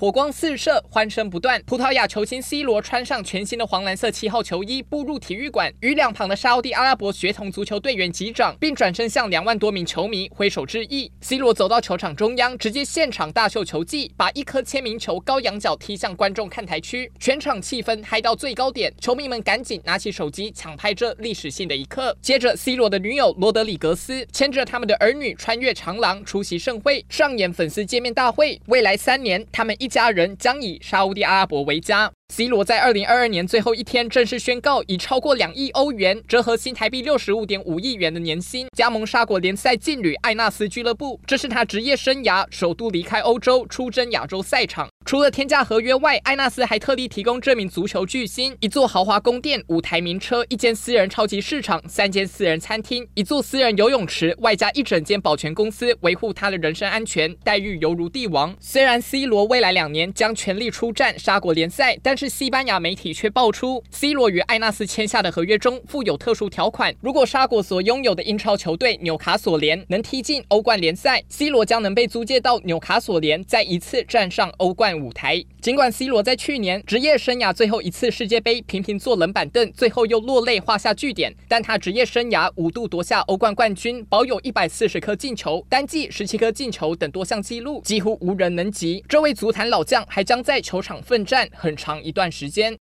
火光四射，欢声不断。葡萄牙球星 C 罗穿上全新的黄蓝色七号球衣，步入体育馆，与两旁的沙地阿拉伯学童足球队员击掌，并转身向两万多名球迷挥手致意。C 罗走到球场中央，直接现场大秀球技，把一颗签名球高仰角踢向观众看台区，全场气氛嗨到最高点，球迷们赶紧拿起手机抢拍这历史性的一刻。接着，C 罗的女友罗德里格斯牵着他们的儿女穿越长廊出席盛会，上演粉丝见面大会。未来三年，他们一家人将以沙乌地阿拉伯为家。C 罗在二零二二年最后一天正式宣告，以超过两亿欧元（折合新台币六十五点五亿元）的年薪加盟沙国联赛劲旅艾纳斯俱乐部。这是他职业生涯首度离开欧洲，出征亚洲赛场。除了天价合约外，艾纳斯还特地提供这名足球巨星一座豪华宫殿、五台名车、一间私人超级市场、三间私人餐厅、一座私人游泳池，外加一整间保全公司维护他的人身安全，待遇犹如帝王。虽然 C 罗未来两年将全力出战沙国联赛，但是西班牙媒体却爆出，C 罗与艾纳斯签下的合约中附有特殊条款，如果沙国所拥有的英超球队纽卡索联能踢进欧冠联赛，C 罗将能被租借到纽卡索联，再一次站上欧冠舞台。尽管 C 罗在去年职业生涯最后一次世界杯频频坐冷板凳，最后又落泪画下句点，但他职业生涯五度夺下欧冠冠军，保有一百四十颗进球，单季十七颗进球等多项纪录几乎无人能及。这位足坛老将还将在球场奋战很长一段时间。